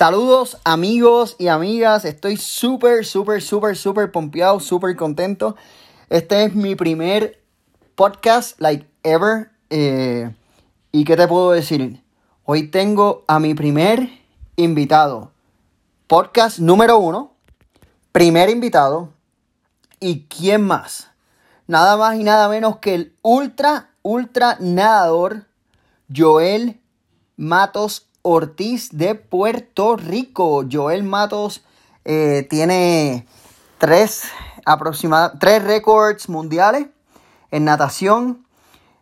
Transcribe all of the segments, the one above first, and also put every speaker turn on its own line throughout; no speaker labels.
Saludos amigos y amigas, estoy súper, súper, súper, súper pompeado, súper contento. Este es mi primer podcast, like ever. Eh, ¿Y qué te puedo decir? Hoy tengo a mi primer invitado. Podcast número uno, primer invitado. ¿Y quién más? Nada más y nada menos que el ultra, ultra nadador Joel Matos Ortiz de Puerto Rico. Joel Matos eh, tiene tres, tres récords mundiales en natación.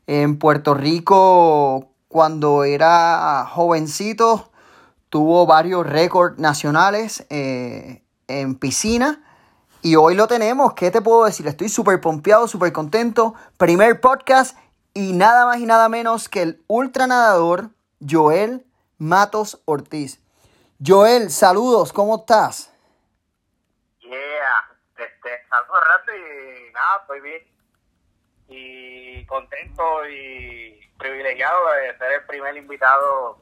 En Puerto Rico, cuando era jovencito, tuvo varios récords nacionales eh, en piscina. Y hoy lo tenemos. ¿Qué te puedo decir? Estoy súper pompeado, súper contento. Primer podcast y nada más y nada menos que el ultra nadador Joel Matos Ortiz. Joel, saludos, ¿cómo estás?
Yeah, este, saludos rato y nada, estoy bien. Y contento y privilegiado de ser el primer invitado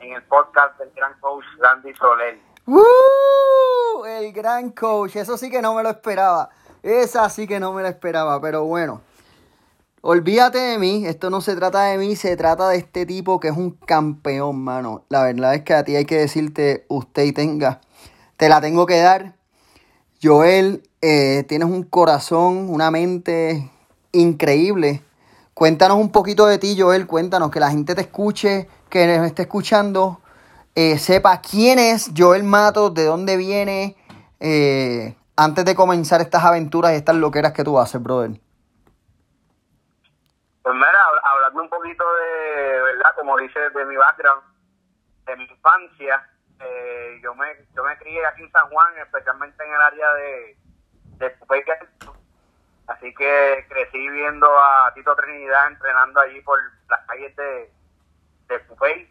en el podcast del gran coach Randy Soler.
¡Uh! El gran coach, eso sí que no me lo esperaba. Esa sí que no me lo esperaba, pero bueno. Olvídate de mí, esto no se trata de mí, se trata de este tipo que es un campeón, mano. La verdad es que a ti hay que decirte, usted y tenga, te la tengo que dar. Joel, eh, tienes un corazón, una mente increíble. Cuéntanos un poquito de ti, Joel, cuéntanos, que la gente te escuche, que nos esté escuchando, eh, sepa quién es Joel Matos, de dónde viene, eh, antes de comenzar estas aventuras y estas loqueras que tú haces, brother.
Pues mira, hablando un poquito de, ¿verdad? Como dice, de mi background, de mi infancia, eh, yo me yo me crié aquí en San Juan, especialmente en el área de, de Así que crecí viendo a Tito Trinidad entrenando allí por las calles de, de.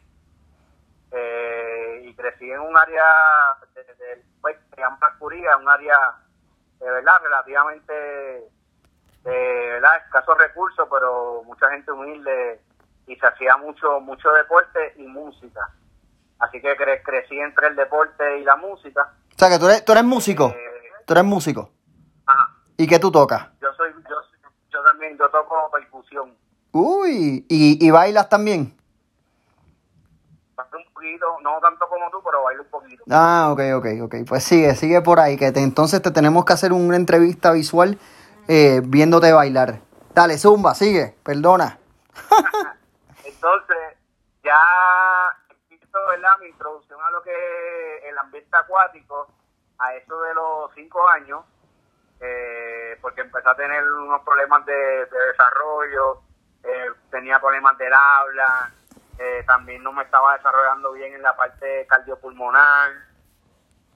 Eh, y crecí en un área de, de, de, pues, un área de verdad relativamente de ¿verdad? escasos recursos, pero mucha gente humilde y se hacía mucho mucho deporte y música. Así que crecí entre el deporte y la música.
O sea, que tú eres, tú eres músico. Eh, tú eres músico.
Ajá.
¿Y qué tú tocas?
Yo soy yo, yo también yo toco percusión.
Uy, ¿y, y bailas también?
Un poquito, no tanto como tú, pero bailo un poquito.
Ah, ok, ok, ok. Pues sigue, sigue por ahí, que te, entonces te tenemos que hacer una entrevista visual eh, viéndote bailar. Dale, Zumba, sigue, perdona.
Entonces, ya empiezo, ¿verdad? Mi introducción a lo que es el ambiente acuático, a eso de los cinco años, eh, porque empecé a tener unos problemas de, de desarrollo, eh, tenía problemas del habla, eh, también no me estaba desarrollando bien en la parte cardiopulmonar.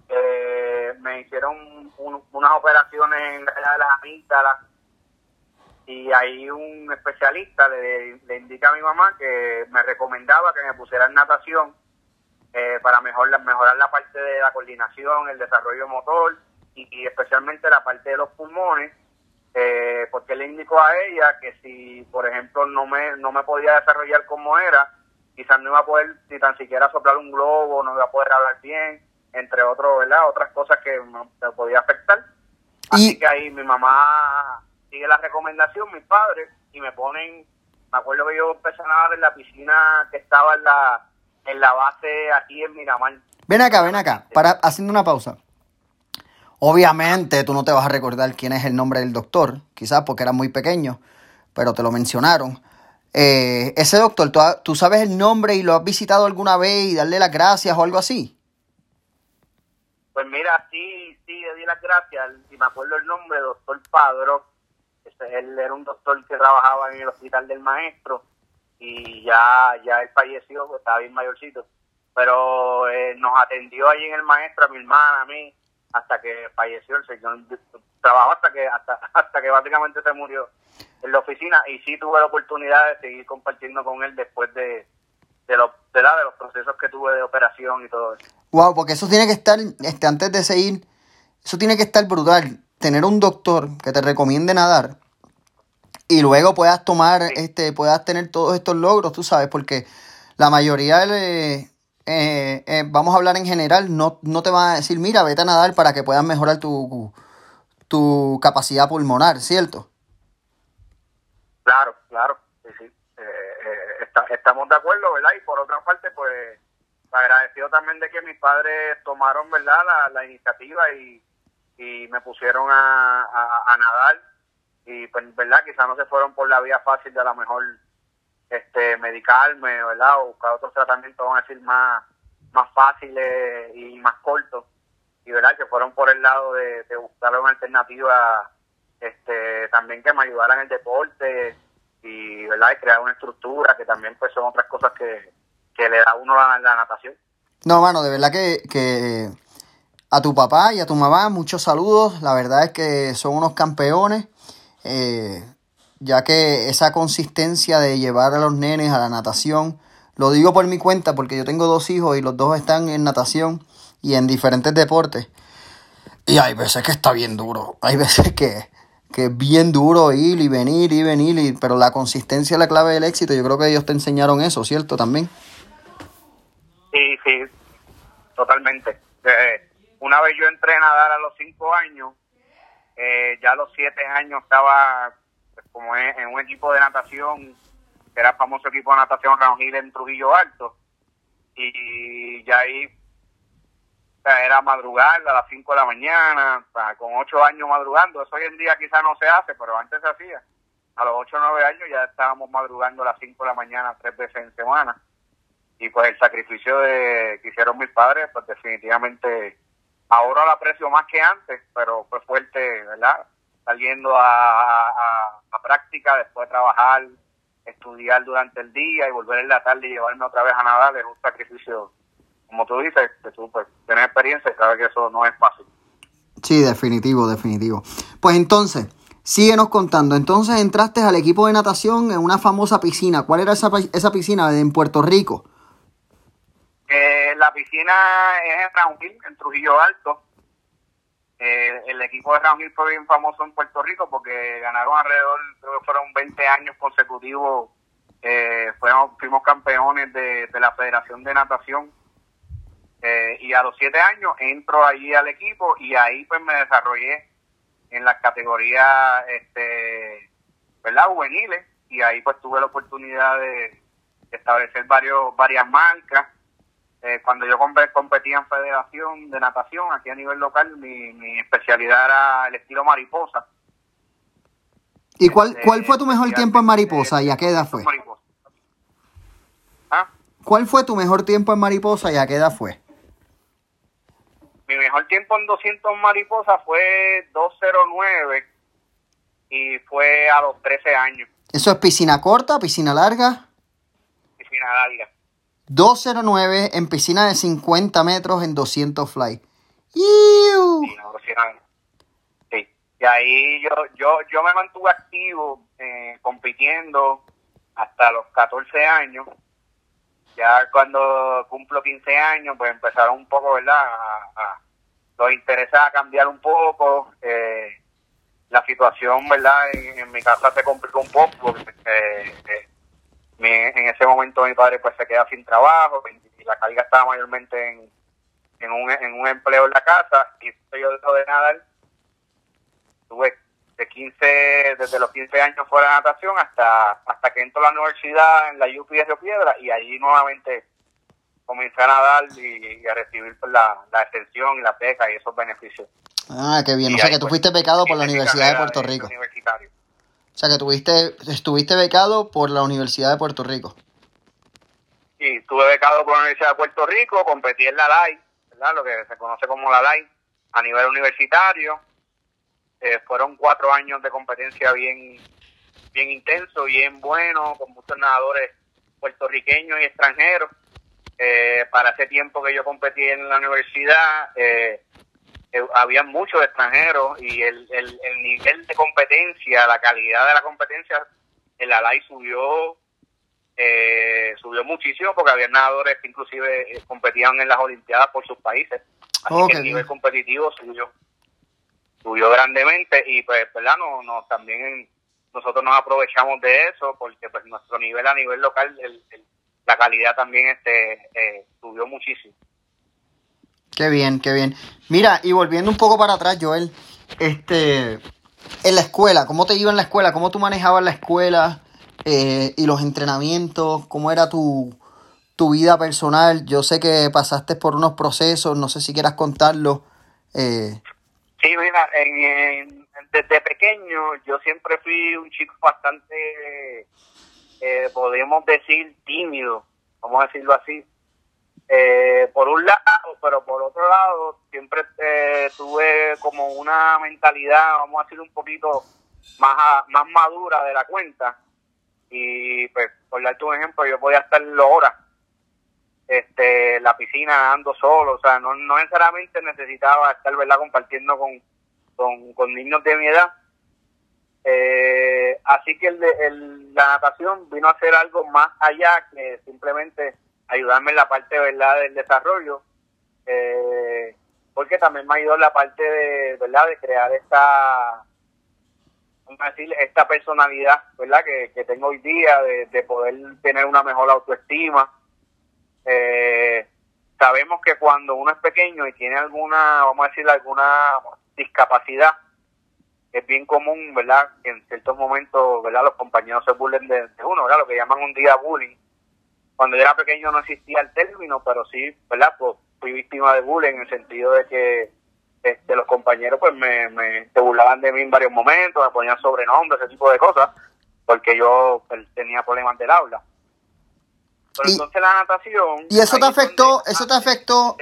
Eh, me hicieron un, unas operaciones en la de las amígdalas. Y ahí un especialista le, le, indica a mi mamá que me recomendaba que me pusiera en natación eh, para mejorar, mejorar la parte de la coordinación, el desarrollo motor y, y especialmente la parte de los pulmones, eh, porque le indicó a ella que si, por ejemplo, no me, no me podía desarrollar como era, quizás no iba a poder ni tan siquiera soplar un globo, no iba a poder hablar bien, entre otros, ¿verdad? Otras cosas que me podía afectar. Así y... que ahí mi mamá sigue la recomendación, mis padres, y me ponen, me acuerdo que yo empecé a nadar en la piscina que estaba en la, en la base aquí en Miramar.
Ven acá, ven acá, para haciendo una pausa. Obviamente tú no te vas a recordar quién es el nombre del doctor, quizás porque era muy pequeño, pero te lo mencionaron. Eh, ese doctor, ¿tú, ¿tú sabes el nombre y lo has visitado alguna vez y darle las gracias o algo así?
Pues mira, sí, sí, le di las gracias, y me acuerdo el nombre, doctor Padro, este, él era un doctor que trabajaba en el hospital del maestro, y ya, ya él falleció, pues, estaba bien mayorcito, pero eh, nos atendió allí en el maestro, a mi hermana, a mí, hasta que falleció el señor, trabajó hasta que, hasta, hasta que básicamente se murió en la oficina, y sí tuve la oportunidad de seguir compartiendo con él después de, de, lo, de, de los procesos que tuve de operación y todo eso.
Wow, porque eso tiene que estar, este, antes de seguir, eso tiene que estar brutal. Tener un doctor que te recomiende nadar y luego puedas tomar, este, puedas tener todos estos logros, tú sabes, porque la mayoría eh, eh, vamos a hablar en general, no, no te van a decir, mira, vete a nadar para que puedas mejorar tu, tu capacidad pulmonar, ¿cierto?
Claro, claro, sí, sí. Eh, estamos de acuerdo, ¿verdad? Y por otra parte, pues agradecido también de que mis padres tomaron, ¿verdad?, la, la iniciativa y, y me pusieron a, a, nadar. Y pues verdad quizás no se fueron por la vía fácil de a lo mejor este medicarme verdad o buscar otros tratamientos vamos a decir más más fáciles y más cortos. Y verdad que fueron por el lado de, buscar una alternativa este también que me ayudaran en el deporte y verdad y crear una estructura que también pues son otras cosas que, que le da a uno la, natación
no mano de verdad que, que a tu papá y a tu mamá, muchos saludos. La verdad es que son unos campeones, eh, ya que esa consistencia de llevar a los nenes a la natación, lo digo por mi cuenta porque yo tengo dos hijos y los dos están en natación y en diferentes deportes. Y hay veces que está bien duro, hay veces que, que es bien duro ir y venir y venir, y, pero la consistencia es la clave del éxito. Yo creo que ellos te enseñaron eso, ¿cierto? También.
Sí, sí, totalmente. Eh, una vez yo entré a nadar a los cinco años, eh, ya a los siete años estaba pues, como en, un equipo de natación, que era el famoso equipo de natación Gil en Trujillo Alto, y ya ahí era madrugar a las 5 de la mañana, con ocho años madrugando. Eso hoy en día quizás no se hace, pero antes se hacía. A los ocho o nueve años ya estábamos madrugando a las 5 de la mañana tres veces en semana. Y pues el sacrificio de, que hicieron mis padres, pues definitivamente ahora lo aprecio más que antes, pero fue fuerte, ¿verdad? Saliendo a, a, práctica, después de trabajar, estudiar durante el día y volver en la tarde y llevarme otra vez a nadar es un sacrificio, como tú dices, que tú pues, tienes experiencia y sabes que eso no es fácil.
Sí, definitivo, definitivo. Pues entonces, síguenos contando. Entonces entraste al equipo de natación en una famosa piscina. ¿Cuál era esa, esa piscina en Puerto Rico?
La piscina es en en Trujillo Alto. Eh, el equipo de Round fue bien famoso en Puerto Rico porque ganaron alrededor, creo que fueron 20 años consecutivos. Eh, fuimos, campeones de, la Federación de Natación. Eh, y a los 7 años entro allí al equipo y ahí pues me desarrollé en las categorías este, ¿verdad? juveniles y ahí pues tuve la oportunidad de establecer varios varias marcas eh, cuando yo competía en federación de natación, aquí a nivel local, mi, especialidad era el estilo mariposa.
¿Y cuál, este, cuál fue tu mejor tiempo en mariposa y a qué edad fue? ¿Ah? ¿Cuál fue tu mejor tiempo en mariposa y a qué edad fue?
Mi mejor tiempo en 200 mariposa fue 209 y fue a los 13 años.
¿Eso es piscina corta, piscina larga?
Piscina larga.
209 en piscina de 50 metros en 200 fly.
Sí, Y ahí yo, yo, yo me mantuve activo eh, compitiendo hasta los 14 años. Ya cuando cumplo 15 años, pues empezaron un poco, ¿verdad? A, los intereses a cambiar un poco. Eh, la situación, ¿verdad? En, mi casa se complicó un poco. Porque, eh, eh en ese momento mi padre pues se queda sin trabajo y la carga estaba mayormente en, en, un, en un empleo en la casa y yo dejo de nadar. Tuve de 15, desde los 15 años fuera de natación hasta hasta que entro a la universidad en la UPI de Río Piedra y allí nuevamente comencé a nadar y, a recibir pues, la, la extensión y la beca y esos beneficios.
Ah, qué bien. o sea que tú pues, fuiste becado por la Universidad de Puerto Rico. Universitario. O sea que tuviste, estuviste becado por la Universidad de Puerto Rico.
Sí, estuve becado por la Universidad de Puerto Rico, competí en la LAI, ¿verdad? lo que se conoce como la LAI, a nivel universitario. Eh, fueron cuatro años de competencia bien, bien intenso, bien bueno, con muchos nadadores puertorriqueños y extranjeros. Eh, para ese tiempo que yo competí en la universidad, eh, eh, había muchos extranjeros y el, el, el, nivel de competencia, la calidad de la competencia, el ALAI subió eh, subió muchísimo porque había nadadores que inclusive eh, competían en las Olimpiadas por sus países. Así que el nivel competitivo subió subió grandemente y pues, ¿verdad? No, no, también nosotros nos aprovechamos de eso porque pues nuestro nivel a nivel local, el, la calidad también este eh, subió muchísimo.
Qué bien, qué bien. Mira, y volviendo un poco para atrás, Joel, este, en la escuela, ¿cómo te iba en la escuela? ¿Cómo tú manejabas la escuela eh, y los entrenamientos? ¿Cómo era tu, tu vida personal? Yo sé que pasaste por unos procesos, no sé si quieras contarlo. Eh.
Sí, mira, en, desde pequeño yo siempre fui un chico bastante, eh, podríamos decir, tímido, vamos a decirlo así. Eh, por un lado, pero por otro lado, siempre eh, tuve como una mentalidad, vamos a decir, un poquito más, más madura de la cuenta. Y pues, por darte un ejemplo, yo podía estar horas este, la piscina ando solo, o sea, no, no necesariamente necesitaba estar, ¿verdad?, compartiendo con, con, niños de mi edad. Eh, así que el, la natación vino a ser algo más allá que simplemente ayudarme en la parte, ¿verdad?, del desarrollo, eh, porque también me ha en la parte de, ¿verdad?, de crear esta, decir, esta personalidad, ¿verdad?, que, que tengo hoy día, de, de poder tener una mejor autoestima, eh, sabemos que cuando uno es pequeño y tiene alguna, vamos a decir, alguna discapacidad, es bien común, ¿verdad? Que en ciertos momentos, ¿verdad? Los compañeros se burlen de, uno, ¿verdad? Lo que llaman un día bullying. Cuando yo era pequeño no existía el término, pero sí, ¿verdad? Pues fui víctima de bullying en el sentido de que este, los compañeros pues me, me se burlaban de mí en varios momentos, me ponían sobrenombres, ese tipo de cosas, porque yo pues, tenía problemas del aula y, entonces la natación...
¿Y eso te afectó, eso te afectó,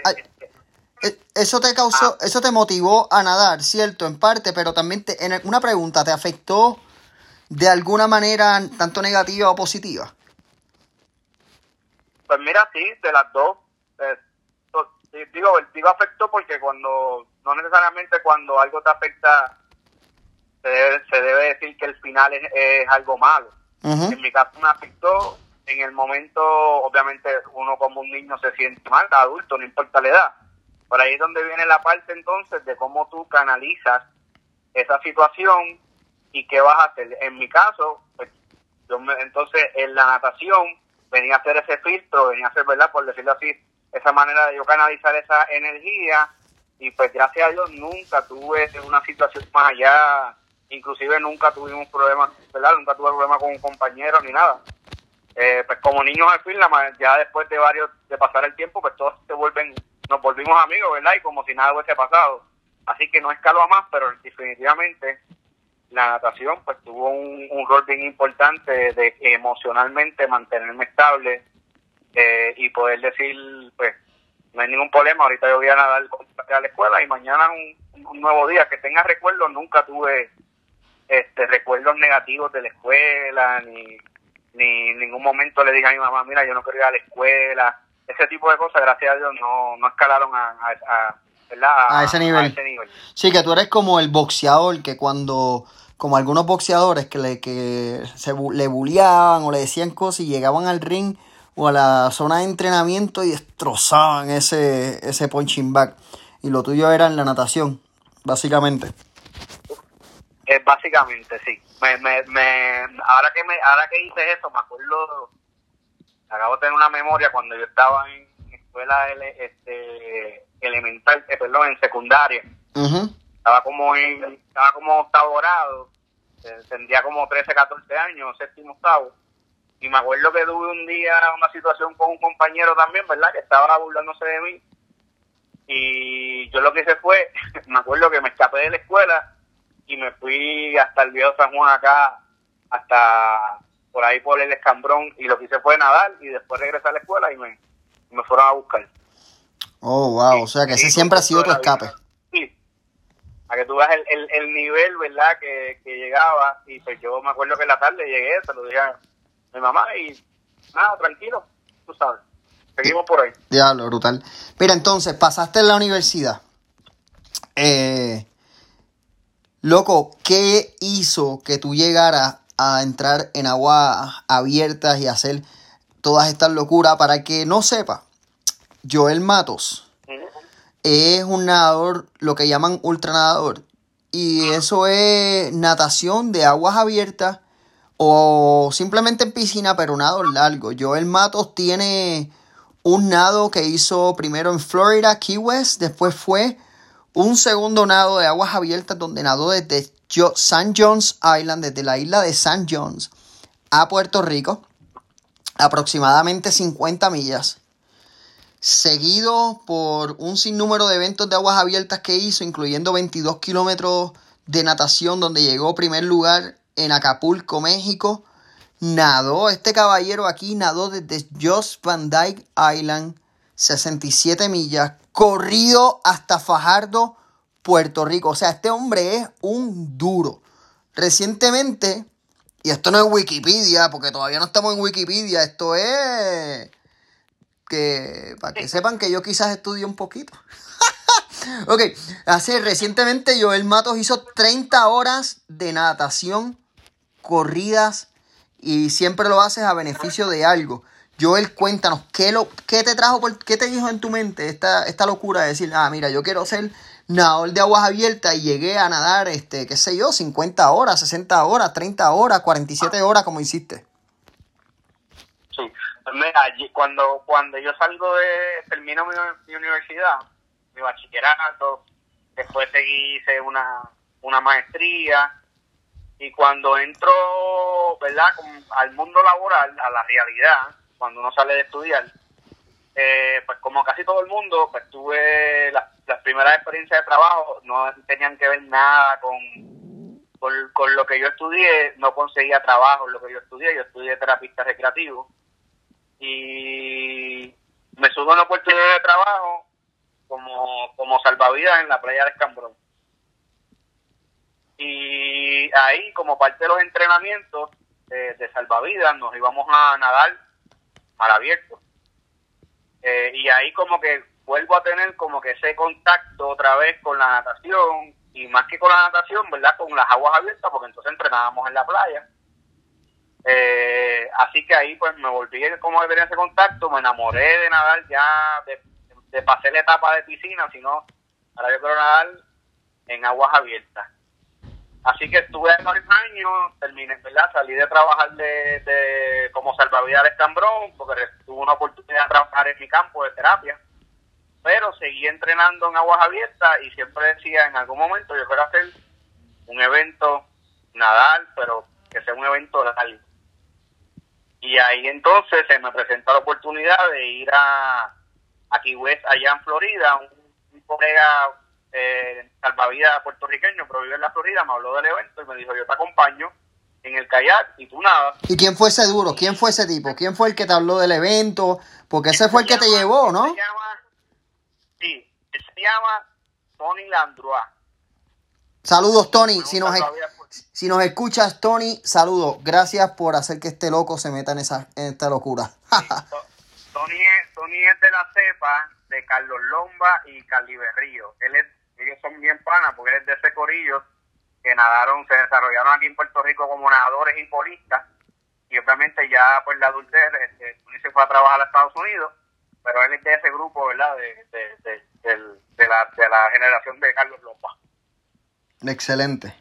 eso te causó, ah. eso te motivó a nadar, cierto, en parte, pero también te, en una pregunta, ¿te afectó de alguna manera tanto negativa o positiva?
Pues mira, sí, de las dos. Eh, digo, digo afectó porque cuando, no necesariamente cuando algo te afecta, se debe, se debe decir que el final es, algo malo. En mi caso me afectó en el momento, obviamente, uno como un niño se siente mal, adulto, no importa la edad. Por ahí es donde viene la parte entonces de cómo tú canalizas esa situación y qué vas a hacer. En mi caso, pues, yo entonces en la natación venía a hacer ese filtro, venía a hacer, ¿verdad? Por decirlo así, esa manera de yo canalizar esa energía y pues gracias a Dios nunca tuve una situación más allá, inclusive nunca tuvimos problemas, ¿verdad? Nunca tuve problemas con un compañero ni nada. Eh, pues como niños al fin, ya después de varios, de pasar el tiempo, pues todos se vuelven, nos volvimos amigos, ¿verdad? Y como si nada hubiese pasado. Así que no escalo a más, pero definitivamente la natación pues tuvo un, rol bien importante de, emocionalmente mantenerme estable eh, y poder decir, pues, no hay ningún problema, ahorita yo voy a nadar a la escuela y mañana un, un nuevo día. Que tenga recuerdos, nunca tuve este recuerdos negativos de la escuela, ni ni en ningún momento le dije a mi mamá, mira, yo no quiero ir a la escuela. Ese tipo de cosas, gracias a Dios, no, no escalaron a,
a, ese nivel. Sí, que tú eres como el boxeador que cuando, como algunos boxeadores que le, que se le bulliaban o le decían cosas y llegaban al ring o a la zona de entrenamiento y destrozaban ese, ese punching bag. Y lo tuyo era en la natación, básicamente.
Eh, básicamente, sí. Me, me, me, ahora que me, ahora que hice eso, me acuerdo, acabo de tener una memoria cuando yo estaba en escuela este, elemental, eh, perdón, en secundaria. Estaba como en, estaba como octavo grado, eh, tendría como 13, 14 años, séptimo, octavo. Y me acuerdo que tuve un día una situación con un compañero también, ¿verdad? Que estaba burlándose de mí. Y yo lo que hice fue, me acuerdo que me escapé de la escuela y me fui hasta el viejo San Juan acá, hasta por ahí por el escambrón y lo que hice fue nadar y después regresé a la escuela y me, me fueron a buscar.
Oh, wow, o sea que ese siempre ha sido tu escape.
Sí, a que tú veas el, el, el nivel, ¿verdad?, que, que, llegaba y pues yo me acuerdo que en la tarde llegué, se lo dije a mi mamá y nada, tranquilo, tú sabes. Seguimos por ahí.
Diablo, brutal. Mira, entonces, pasaste en la universidad. Eh, Loco, ¿qué hizo que tú llegaras a entrar en aguas abiertas y hacer todas estas locuras? Para que no sepa, Joel Matos es un nadador, lo que llaman ultranadador. Y eso es natación de aguas abiertas o simplemente en piscina, pero nado largo. Joel Matos tiene un nado que hizo primero en Florida, Key West, después fue un segundo nado de aguas abiertas donde nadó desde San John's Island, desde la isla de San John's a Puerto Rico, aproximadamente 50 millas, seguido por un sinnúmero de eventos de aguas abiertas que hizo, incluyendo 22 kilómetros de natación donde llegó primer lugar en Acapulco, México, nadó, este caballero aquí nadó desde Jost Van Dyke Island, 67 millas, corrido hasta Fajardo, Puerto Rico. O sea, este hombre es un duro. Recientemente, y esto no es Wikipedia, porque todavía no estamos en Wikipedia, esto es que para que sepan que yo quizás estudié un poquito. ok, hace recientemente Joel Matos hizo 30 horas de natación, corridas y siempre lo haces a beneficio de algo. Joel, cuéntanos, ¿qué, lo, qué te trajo, por, qué te dijo en tu mente esta, esta locura de decir, ah, mira, yo quiero ser nadador de aguas abiertas y llegué a nadar, este, qué sé yo, 50 horas, 60 horas, 30 horas, 47 horas, como hiciste?
Sí, pues mira, cuando, cuando yo salgo de, termino mi, universidad, mi bachillerato, después seguí, hice una, una maestría, y cuando entro, ¿verdad?, al mundo laboral, a la realidad, cuando uno sale de estudiar, eh, pues como casi todo el mundo, pues tuve las, primeras experiencias de trabajo, no tenían que ver nada con, con, lo que yo estudié, no conseguía trabajo lo que yo estudié, yo estudié terapista recreativo y me subo a una oportunidad de trabajo como, como salvavidas en la playa de Escambrón. Y ahí, como parte de los entrenamientos de, salvavidas, nos íbamos a nadar al abierto. Eh, y ahí como que vuelvo a tener como que ese contacto otra vez con la natación y más que con la natación, ¿verdad? Con las aguas abiertas, porque entonces entrenábamos en la playa. Eh, así que ahí pues me volví como a tener ese contacto, me enamoré de nadar ya, de, de pasé la etapa de piscina, sino ahora yo quiero nadar en aguas abiertas. Así que estuve varios años, terminé, ¿verdad? Salí de trabajar de, como salvavidas de Cambrón, porque tuve una oportunidad de trabajar en mi campo de terapia. Pero seguí entrenando en aguas abiertas y siempre decía, en algún momento yo quiero hacer un evento nadar, pero que sea un evento largo. Y ahí entonces se me presenta la oportunidad de ir a, a Key allá en Florida. Un colega eh, salvavidas puertorriqueño, pero vive en la Florida, me habló del evento y me dijo, yo te acompaño en el kayak y tú nada.
¿Y quién fue ese duro? ¿Quién fue ese tipo? ¿Quién fue el que te habló del evento? Porque ese fue el que te llevó, ¿no?
Se llama, sí, él se llama Tony Landroa.
Saludos, Tony. Si nos, si nos escuchas, Tony, saludos. Gracias por hacer que este loco se meta en, esa, en esta locura.
Tony, es, Tony es de la cepa de Carlos Lomba y Carly Berrío. Él es ellos son bien panas porque es de ese corillo que nadaron, se desarrollaron aquí en Puerto Rico como nadadores y polistas y obviamente ya pues la adultez este, se fue a trabajar a Estados Unidos pero él es de ese grupo verdad de, de, la, de la generación de Carlos Lomba.
Excelente.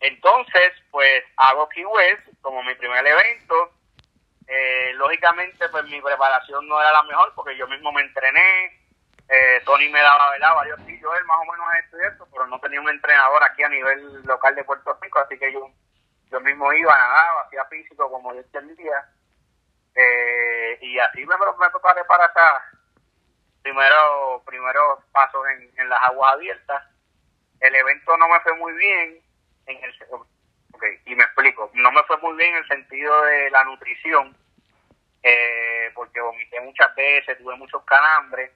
Entonces pues hago Key West como mi primer evento. Eh, lógicamente pues mi preparación no era la mejor porque yo mismo me entrené eh, Tony me daba ¿verdad? varios sitios, él más o menos esto y pero no tenía un entrenador aquí a nivel local de Puerto Rico, así que yo, yo mismo iba, nadaba, hacía físico como yo entendía, eh, y así me, me preparé para estar primero, primeros pasos en, en las aguas abiertas. El evento no me fue muy bien, en el, okay, y me explico, no me fue muy bien en el sentido de la nutrición, eh, porque vomité muchas veces, tuve muchos calambres,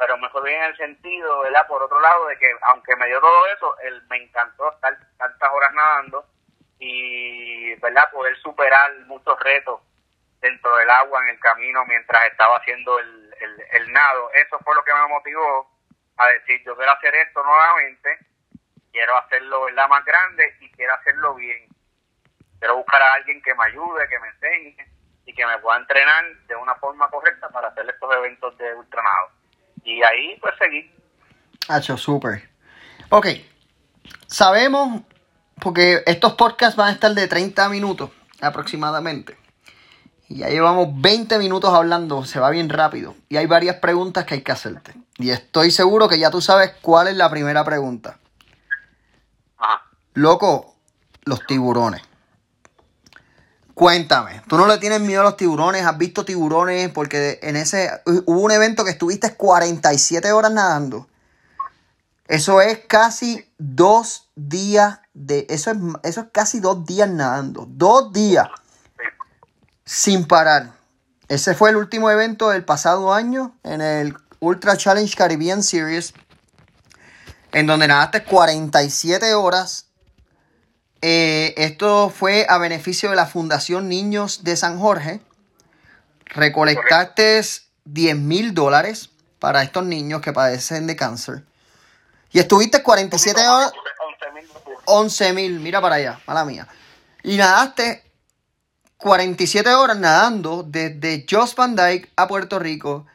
pero me fue bien en el sentido, ¿verdad? Por otro lado, de que aunque me dio todo eso, él, me encantó estar tantas horas nadando y, ¿verdad? Poder superar muchos retos dentro del agua, en el camino, mientras estaba haciendo el, el, el nado. Eso fue lo que me motivó a decir, yo quiero hacer esto nuevamente, quiero hacerlo, ¿verdad? Más grande y quiero hacerlo bien. Quiero buscar a alguien que me ayude, que me enseñe y que me pueda entrenar de una forma correcta para hacer estos eventos de ultranado. Y ahí pues seguí.
Hacho, súper. Ok, sabemos porque estos podcasts van a estar de 30 minutos aproximadamente. Y ya llevamos 20 minutos hablando, se va bien rápido. Y hay varias preguntas que hay que hacerte. Y estoy seguro que ya tú sabes cuál es la primera pregunta.
Ajá.
Loco, los tiburones. Cuéntame, ¿tú no le tienes miedo a los tiburones? ¿Has visto tiburones? Porque en ese hubo un evento que estuviste 47 horas nadando. Eso es casi dos días de. Eso es, eso es casi dos días nadando. Dos días. Sin parar. Ese fue el último evento del pasado año en el Ultra Challenge Caribbean Series. En donde nadaste 47 horas eh, esto fue a beneficio de la Fundación Niños de San Jorge. Recolectaste 10 mil dólares para estos niños que padecen de cáncer. Y estuviste 47 horas. 11 mil, mira para allá, mala mía. Y nadaste 47 horas nadando desde Joss Van Dyke a Puerto Rico.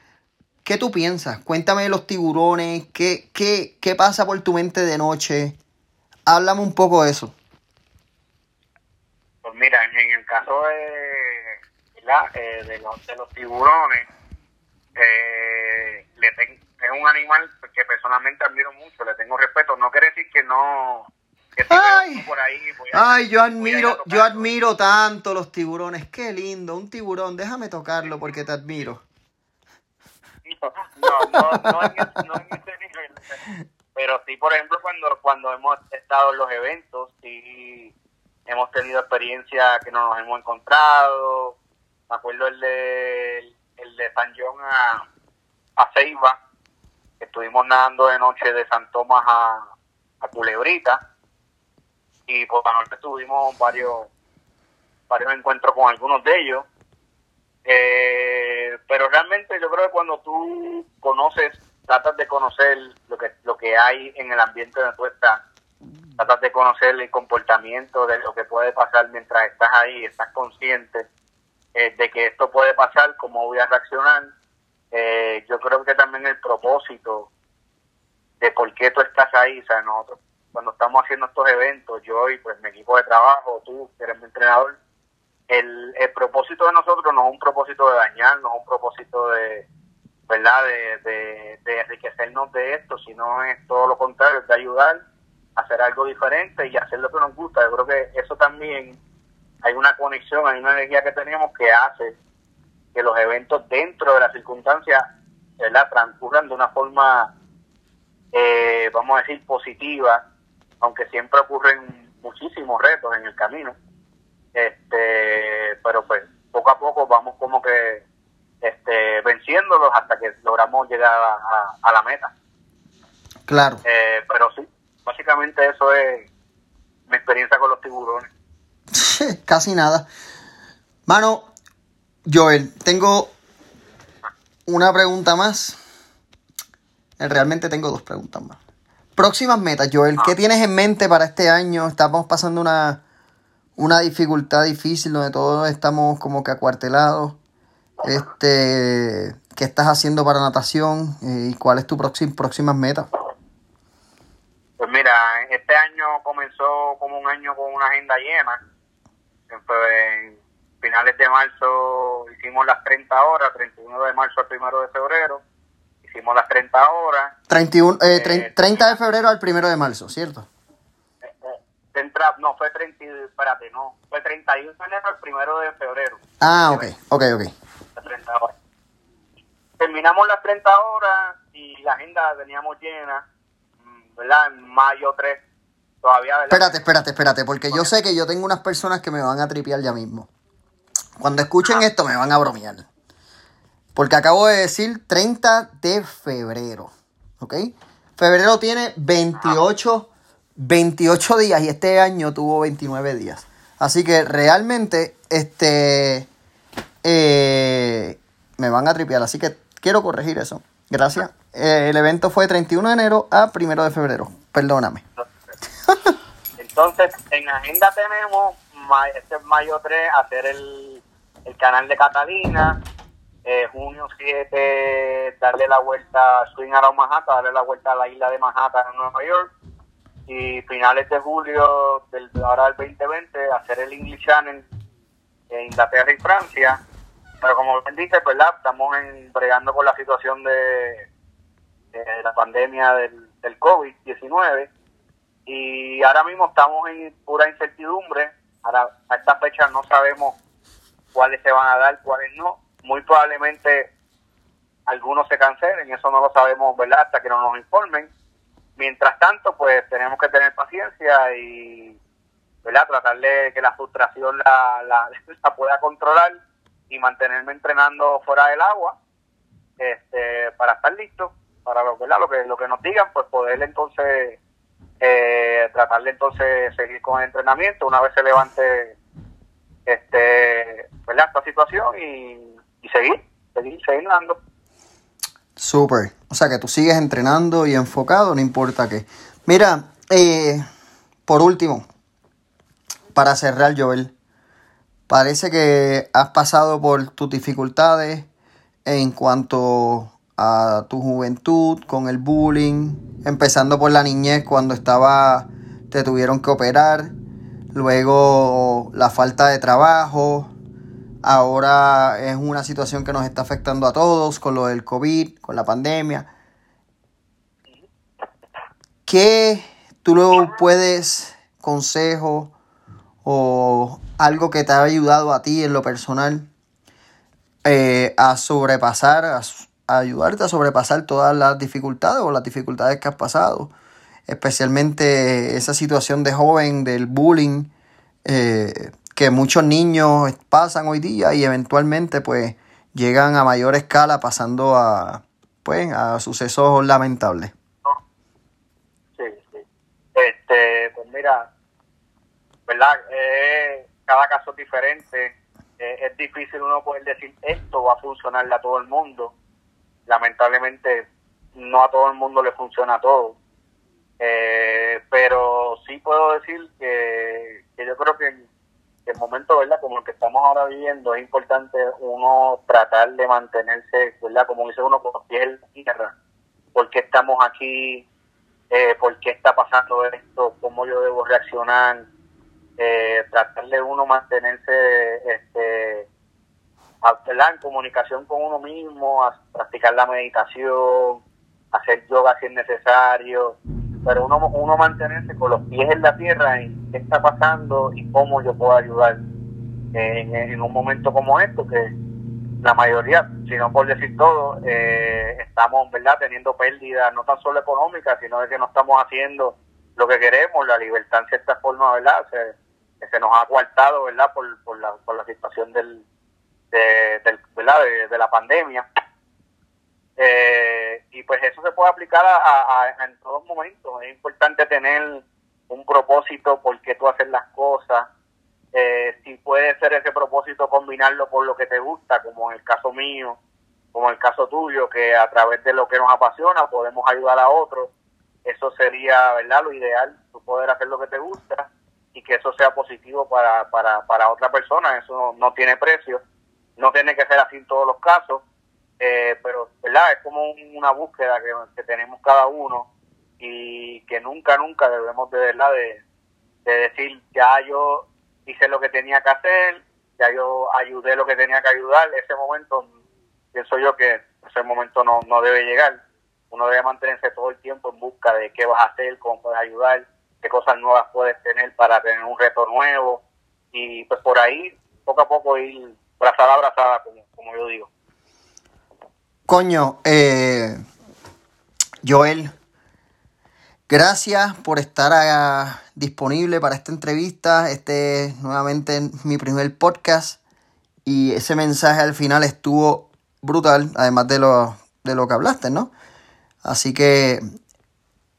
¿Qué tú piensas? Cuéntame de los tiburones. ¿Qué, qué, qué pasa por tu mente de noche? Háblame un poco de eso.
Mira, en el caso de, eh, de, los, de los tiburones, eh, le es un animal que personalmente admiro mucho, le tengo respeto. No quiere decir que no... Que
ay, por ahí ay, yo admiro, yo admiro tanto los tiburones. Qué lindo, un tiburón. Déjame tocarlo porque te admiro.
No, no, no, en, no en ese nivel. Pero sí, por ejemplo, cuando, cuando hemos estado en los eventos, sí hemos tenido experiencias que no nos hemos encontrado. Me acuerdo el de, el de San John a, a Ceiba, estuvimos nadando de noche de San Tomás a, a Culebrita y por la noche tuvimos varios varios encuentros con algunos de ellos. Eh, pero realmente yo creo que cuando tú conoces, tratas de conocer lo que, lo que hay en el ambiente donde tú estás, tratas de conocer el comportamiento de lo que puede pasar mientras estás ahí, estás consciente eh, de que esto puede pasar, cómo voy a reaccionar. Eh, yo creo que también el propósito de por qué tú estás ahí, o nosotros cuando estamos haciendo estos eventos, yo y pues mi equipo de trabajo, tú que eres mi entrenador, el, el propósito de nosotros no es un propósito de dañar, no es un propósito de, ¿verdad?, de, de, de enriquecernos de esto, sino es todo lo contrario, de ayudar hacer algo diferente y hacer lo que nos gusta. Yo creo que eso también hay una conexión, hay una energía que tenemos que hace que los eventos dentro de las circunstancias ¿verdad? transcurran de una forma, eh, vamos a decir, positiva, aunque siempre ocurren muchísimos retos en el camino. Este, pero pues poco a poco vamos como que este, venciéndolos hasta que logramos llegar a, la meta.
Claro.
Eh, pero sí, básicamente eso es mi experiencia con los tiburones.
Casi nada. Mano, Joel, tengo una pregunta más. Eh, realmente tengo dos preguntas más. Próximas metas, Joel, ¿qué ah. tienes en mente para este año? Estamos pasando una, una dificultad difícil donde todos estamos como que acuartelados. Este, ¿Qué estás haciendo para natación? Eh, ¿Y cuál es tu próxima próximas metas?
Mira, este año comenzó como un año con una agenda llena. En, finales de marzo hicimos las 30 horas, 31 de marzo al 1 de febrero. Hicimos las 30 horas.
31, eh, 30 eh, de febrero al 1 de marzo, ¿cierto?
Eh, eh, no, fue 30, espérate, no, fue 31 de enero al 1 de febrero.
Ah, ok, ok, ok.
30 horas. Terminamos las 30 horas y la agenda teníamos llena ¿verdad? En mayo 3 todavía,
Espérate, espérate, espérate, porque yo sé que yo tengo unas personas que me van a tripear ya mismo. Cuando escuchen esto me van a bromear. Porque acabo de decir 30 de febrero, ¿ok? Febrero tiene 28, 28 días y este año tuvo 29 días. Así que realmente, este, eh, me van a tripear. Así que quiero corregir eso. Gracias. Eh, el evento fue 31 de enero a 1 de febrero. Perdóname.
Entonces, en agenda tenemos este es mayo 3 hacer el, el canal de Catalina. Eh, junio 7 darle la vuelta a Swing a Manhattan, darle la vuelta a la isla de Manhattan en Nueva York. y finales de julio del ahora del 2020 hacer el English Channel en Inglaterra y Francia. Pero como bien dice, ¿verdad? Estamos en, bregando con la situación de, la pandemia del, del COVID-19 y ahora mismo estamos en pura incertidumbre. Ahora, a esta fecha no sabemos cuáles se van a dar, cuáles no. Muy probablemente algunos se cancelen, eso no lo sabemos, ¿verdad? Hasta que no nos informen. Mientras tanto, pues tenemos que tener paciencia y, ¿verdad? Tratar de que la frustración la, la, la pueda controlar y mantenerme entrenando fuera del agua este, para estar listo, para ¿verdad? lo que lo que nos digan, pues poder entonces eh, tratar de entonces seguir con el entrenamiento una vez se levante este ¿verdad? esta situación y, y seguir, seguir, seguir dando.
Súper. O sea que tú sigues entrenando y enfocado, no importa qué. Mira, eh, por último, para cerrar, Joel, parece que has pasado por tus dificultades en cuanto a tu juventud, con el bullying, empezando por la niñez cuando estaba, te tuvieron que operar, luego la falta de trabajo, ahora es una situación que nos está afectando a todos con lo del COVID, con la pandemia. ¿Qué tú luego puedes, consejo o algo que te ha ayudado a ti en lo personal eh, a sobrepasar, a, ayudarte a sobrepasar todas las dificultades o las dificultades que has pasado? Especialmente esa situación de joven, del bullying, eh, que muchos niños pasan hoy día y eventualmente pues llegan a mayor escala pasando a pues a sucesos lamentables.
Sí, sí. Este, pues mira, ¿verdad? Eh, cada caso es diferente. Eh, es difícil uno poder decir esto va a funcionarle a todo el mundo. Lamentablemente no a todo el mundo le funciona todo. Eh, pero sí puedo decir que, yo creo que el momento, ¿verdad? Como el que estamos ahora viviendo, es importante uno tratar de mantenerse, ¿verdad? Como dice uno, con pies en la tierra. ¿Por qué estamos aquí? Eh, ¿Por qué está pasando esto? ¿Cómo yo debo reaccionar? Eh, tratar de uno mantenerse este, en comunicación con uno mismo, a practicar la meditación, hacer yoga si es necesario, pero uno, uno mantenerse con los pies en la tierra en qué está pasando y cómo yo puedo ayudar en, un momento como esto, que la mayoría, si no por decir todo, eh, estamos verdad teniendo pérdidas no tan solo económicas, sino de que no estamos haciendo lo que queremos, la libertad en cierta forma, ¿verdad? Se, se nos ha coartado, ¿verdad? Por, por, la, por la situación del, de, del, ¿verdad? De, de la pandemia. Eh, y pues eso se puede aplicar a, a, en todos momentos. Es importante tener un propósito por qué tú haces las cosas. Eh, si puede ser ese propósito combinarlo por lo que te gusta, como en el caso mío, como en el caso tuyo, que a través de lo que nos apasiona podemos ayudar a otros. Eso sería, ¿verdad? Lo ideal, tú poder hacer lo que te gusta y que eso sea positivo para, para, para otra persona. Eso no, tiene precio. No tiene que ser así en todos los casos eh, pero verdad es como una búsqueda que, que, tenemos cada uno y que nunca nunca debemos de verdad de, de, decir ya yo hice lo que tenía que hacer ya yo ayudé lo que tenía que ayudar ese momento pienso yo que ese momento no, no debe llegar uno debe mantenerse todo el tiempo en busca de qué vas a hacer cómo puedes ayudar qué cosas nuevas puedes tener para tener un reto nuevo y pues por ahí poco a poco ir brazada a brazada como, como yo digo
Coño, eh, Joel, gracias por estar a, disponible para esta entrevista. Este es nuevamente mi primer podcast y ese mensaje al final estuvo brutal, además de lo, de lo que hablaste, ¿no? Así que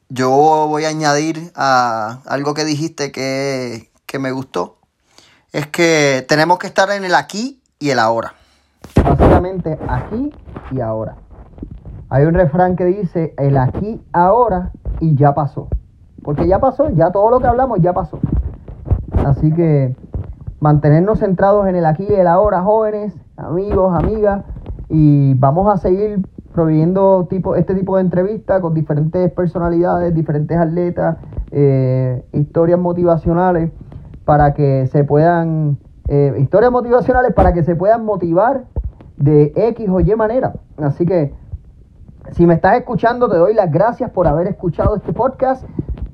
yo voy a añadir a algo que dijiste que, que me gustó. Es que tenemos que estar en el aquí y el ahora. Básicamente aquí y ahora. Hay un refrán que dice el aquí, ahora y ya pasó. Porque ya pasó, ya todo lo que hablamos ya pasó. Así que mantenernos centrados en el aquí y el ahora, jóvenes, amigos, amigas, y vamos a seguir proveyendo tipo, este tipo de entrevistas con diferentes personalidades, diferentes atletas, eh, historias motivacionales para que se puedan, eh, historias motivacionales para que se puedan motivar de X o Y manera. Así que si me estás escuchando, te doy las gracias por haber escuchado este podcast.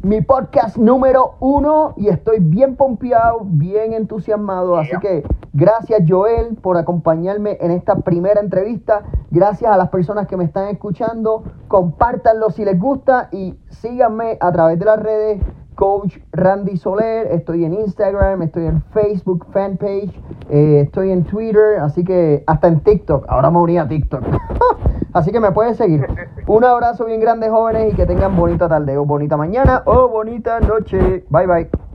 Mi podcast número uno y estoy bien pompeado, bien entusiasmado. Así que gracias Joel por acompañarme en esta primera entrevista. Gracias a las personas que me están escuchando. Compártanlo si les gusta y síganme a través de las redes. Coach Randy Soler, estoy en Instagram, estoy en Facebook fanpage, eh, estoy en Twitter, así que hasta en TikTok. Ahora me uní a TikTok. Así que me pueden seguir. Un abrazo bien grande, jóvenes, y que tengan bonita tarde, o bonita mañana, o bonita noche. Bye bye.